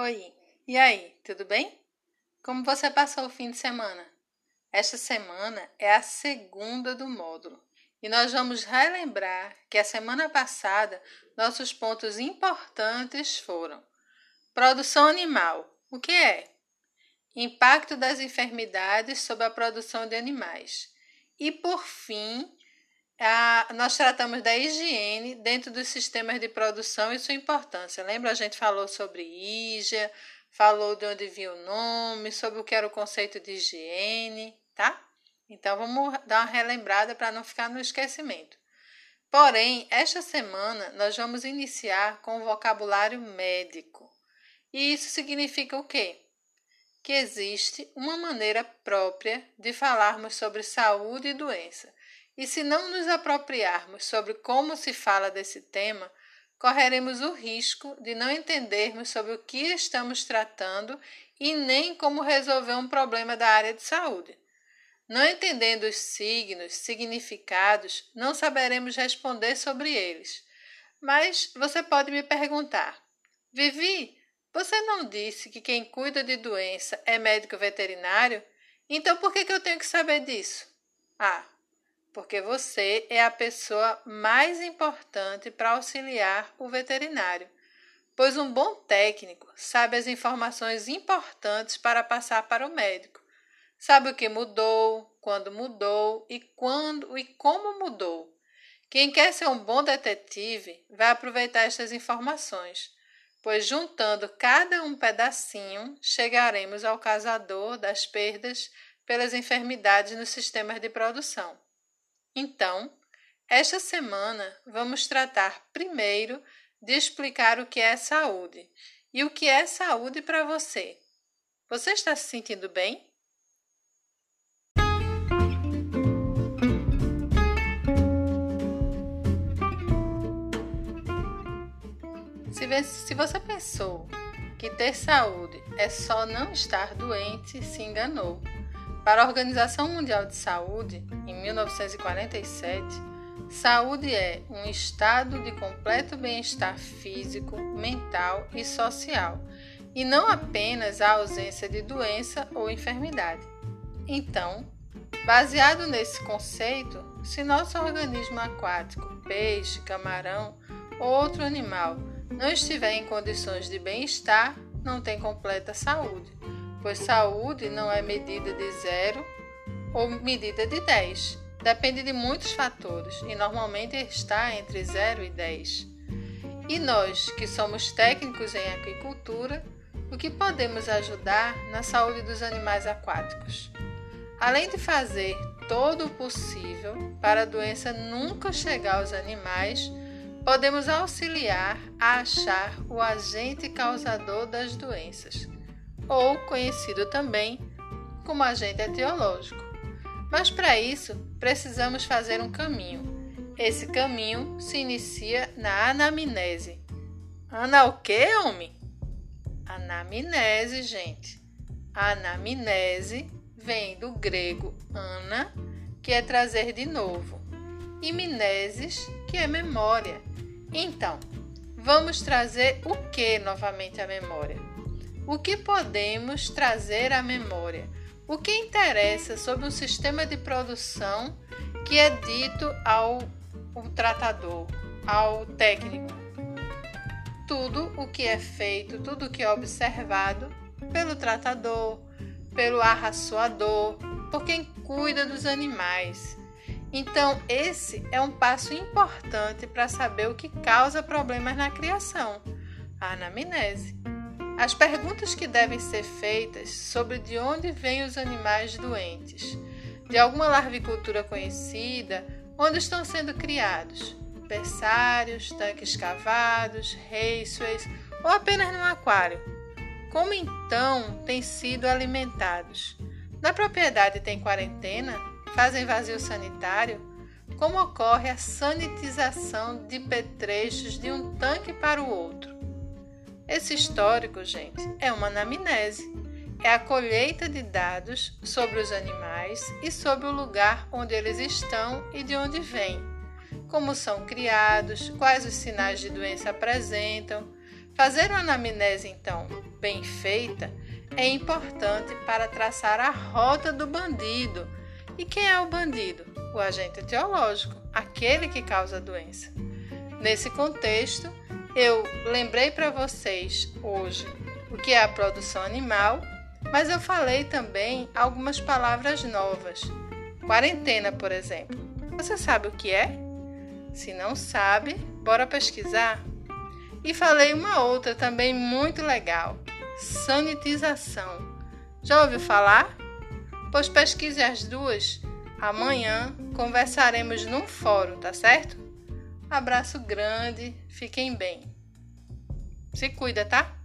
Oi, e aí, tudo bem? Como você passou o fim de semana? Esta semana é a segunda do módulo e nós vamos relembrar que a semana passada nossos pontos importantes foram: produção animal, o que é? Impacto das enfermidades sobre a produção de animais. E por fim, a, nós tratamos da higiene dentro dos sistemas de produção e sua importância. Lembra? A gente falou sobre IGA, falou de onde vinha o nome, sobre o que era o conceito de higiene, tá? Então vamos dar uma relembrada para não ficar no esquecimento. Porém, esta semana nós vamos iniciar com o vocabulário médico. E isso significa o quê? Que existe uma maneira própria de falarmos sobre saúde e doença e se não nos apropriarmos sobre como se fala desse tema, correremos o risco de não entendermos sobre o que estamos tratando e nem como resolver um problema da área de saúde. Não entendendo os signos, significados, não saberemos responder sobre eles. Mas você pode me perguntar: Vivi, você não disse que quem cuida de doença é médico veterinário? Então por que, que eu tenho que saber disso? Ah, porque você é a pessoa mais importante para auxiliar o veterinário, pois um bom técnico sabe as informações importantes para passar para o médico. Sabe o que mudou, quando mudou e quando e como mudou. Quem quer ser um bom detetive vai aproveitar estas informações, pois juntando cada um pedacinho, chegaremos ao causador das perdas pelas enfermidades nos sistemas de produção. Então, esta semana vamos tratar primeiro de explicar o que é saúde e o que é saúde para você. Você está se sentindo bem? Se você pensou que ter saúde é só não estar doente, se enganou. Para a Organização Mundial de Saúde, em 1947, saúde é um estado de completo bem-estar físico, mental e social, e não apenas a ausência de doença ou enfermidade. Então, baseado nesse conceito, se nosso organismo aquático, peixe, camarão ou outro animal, não estiver em condições de bem-estar, não tem completa saúde pois saúde não é medida de zero ou medida de 10. Depende de muitos fatores e normalmente está entre 0 e 10. E nós, que somos técnicos em aquicultura, o que podemos ajudar na saúde dos animais aquáticos? Além de fazer todo o possível para a doença nunca chegar aos animais, podemos auxiliar a achar o agente causador das doenças ou conhecido também como agente etiológico. Mas para isso, precisamos fazer um caminho. Esse caminho se inicia na anamnese. Ana o quê, homem? Anamnese, gente. anamnese vem do grego ana, que é trazer de novo, e mineses, que é memória. Então, vamos trazer o que novamente à memória? O que podemos trazer à memória, o que interessa sobre um sistema de produção que é dito ao tratador, ao técnico. Tudo o que é feito, tudo o que é observado pelo tratador, pelo arraçoador, por quem cuida dos animais. Então, esse é um passo importante para saber o que causa problemas na criação, a anamnese. As perguntas que devem ser feitas sobre de onde vêm os animais doentes, de alguma larvicultura conhecida, onde estão sendo criados, berçários, tanques cavados, raceways ou apenas num aquário. Como então têm sido alimentados? Na propriedade tem quarentena? Fazem vazio sanitário? Como ocorre a sanitização de petrechos de um tanque para o outro? Esse histórico, gente, é uma anamnese. É a colheita de dados sobre os animais e sobre o lugar onde eles estão e de onde vêm. Como são criados, quais os sinais de doença apresentam. Fazer uma anamnese, então, bem feita é importante para traçar a rota do bandido. E quem é o bandido? O agente etiológico, aquele que causa a doença. Nesse contexto, eu lembrei para vocês hoje o que é a produção animal, mas eu falei também algumas palavras novas. Quarentena, por exemplo. Você sabe o que é? Se não sabe, bora pesquisar. E falei uma outra também muito legal: sanitização. Já ouviu falar? Pois pesquise as duas. Amanhã conversaremos num fórum, tá certo? Abraço grande, fiquem bem. Se cuida, tá?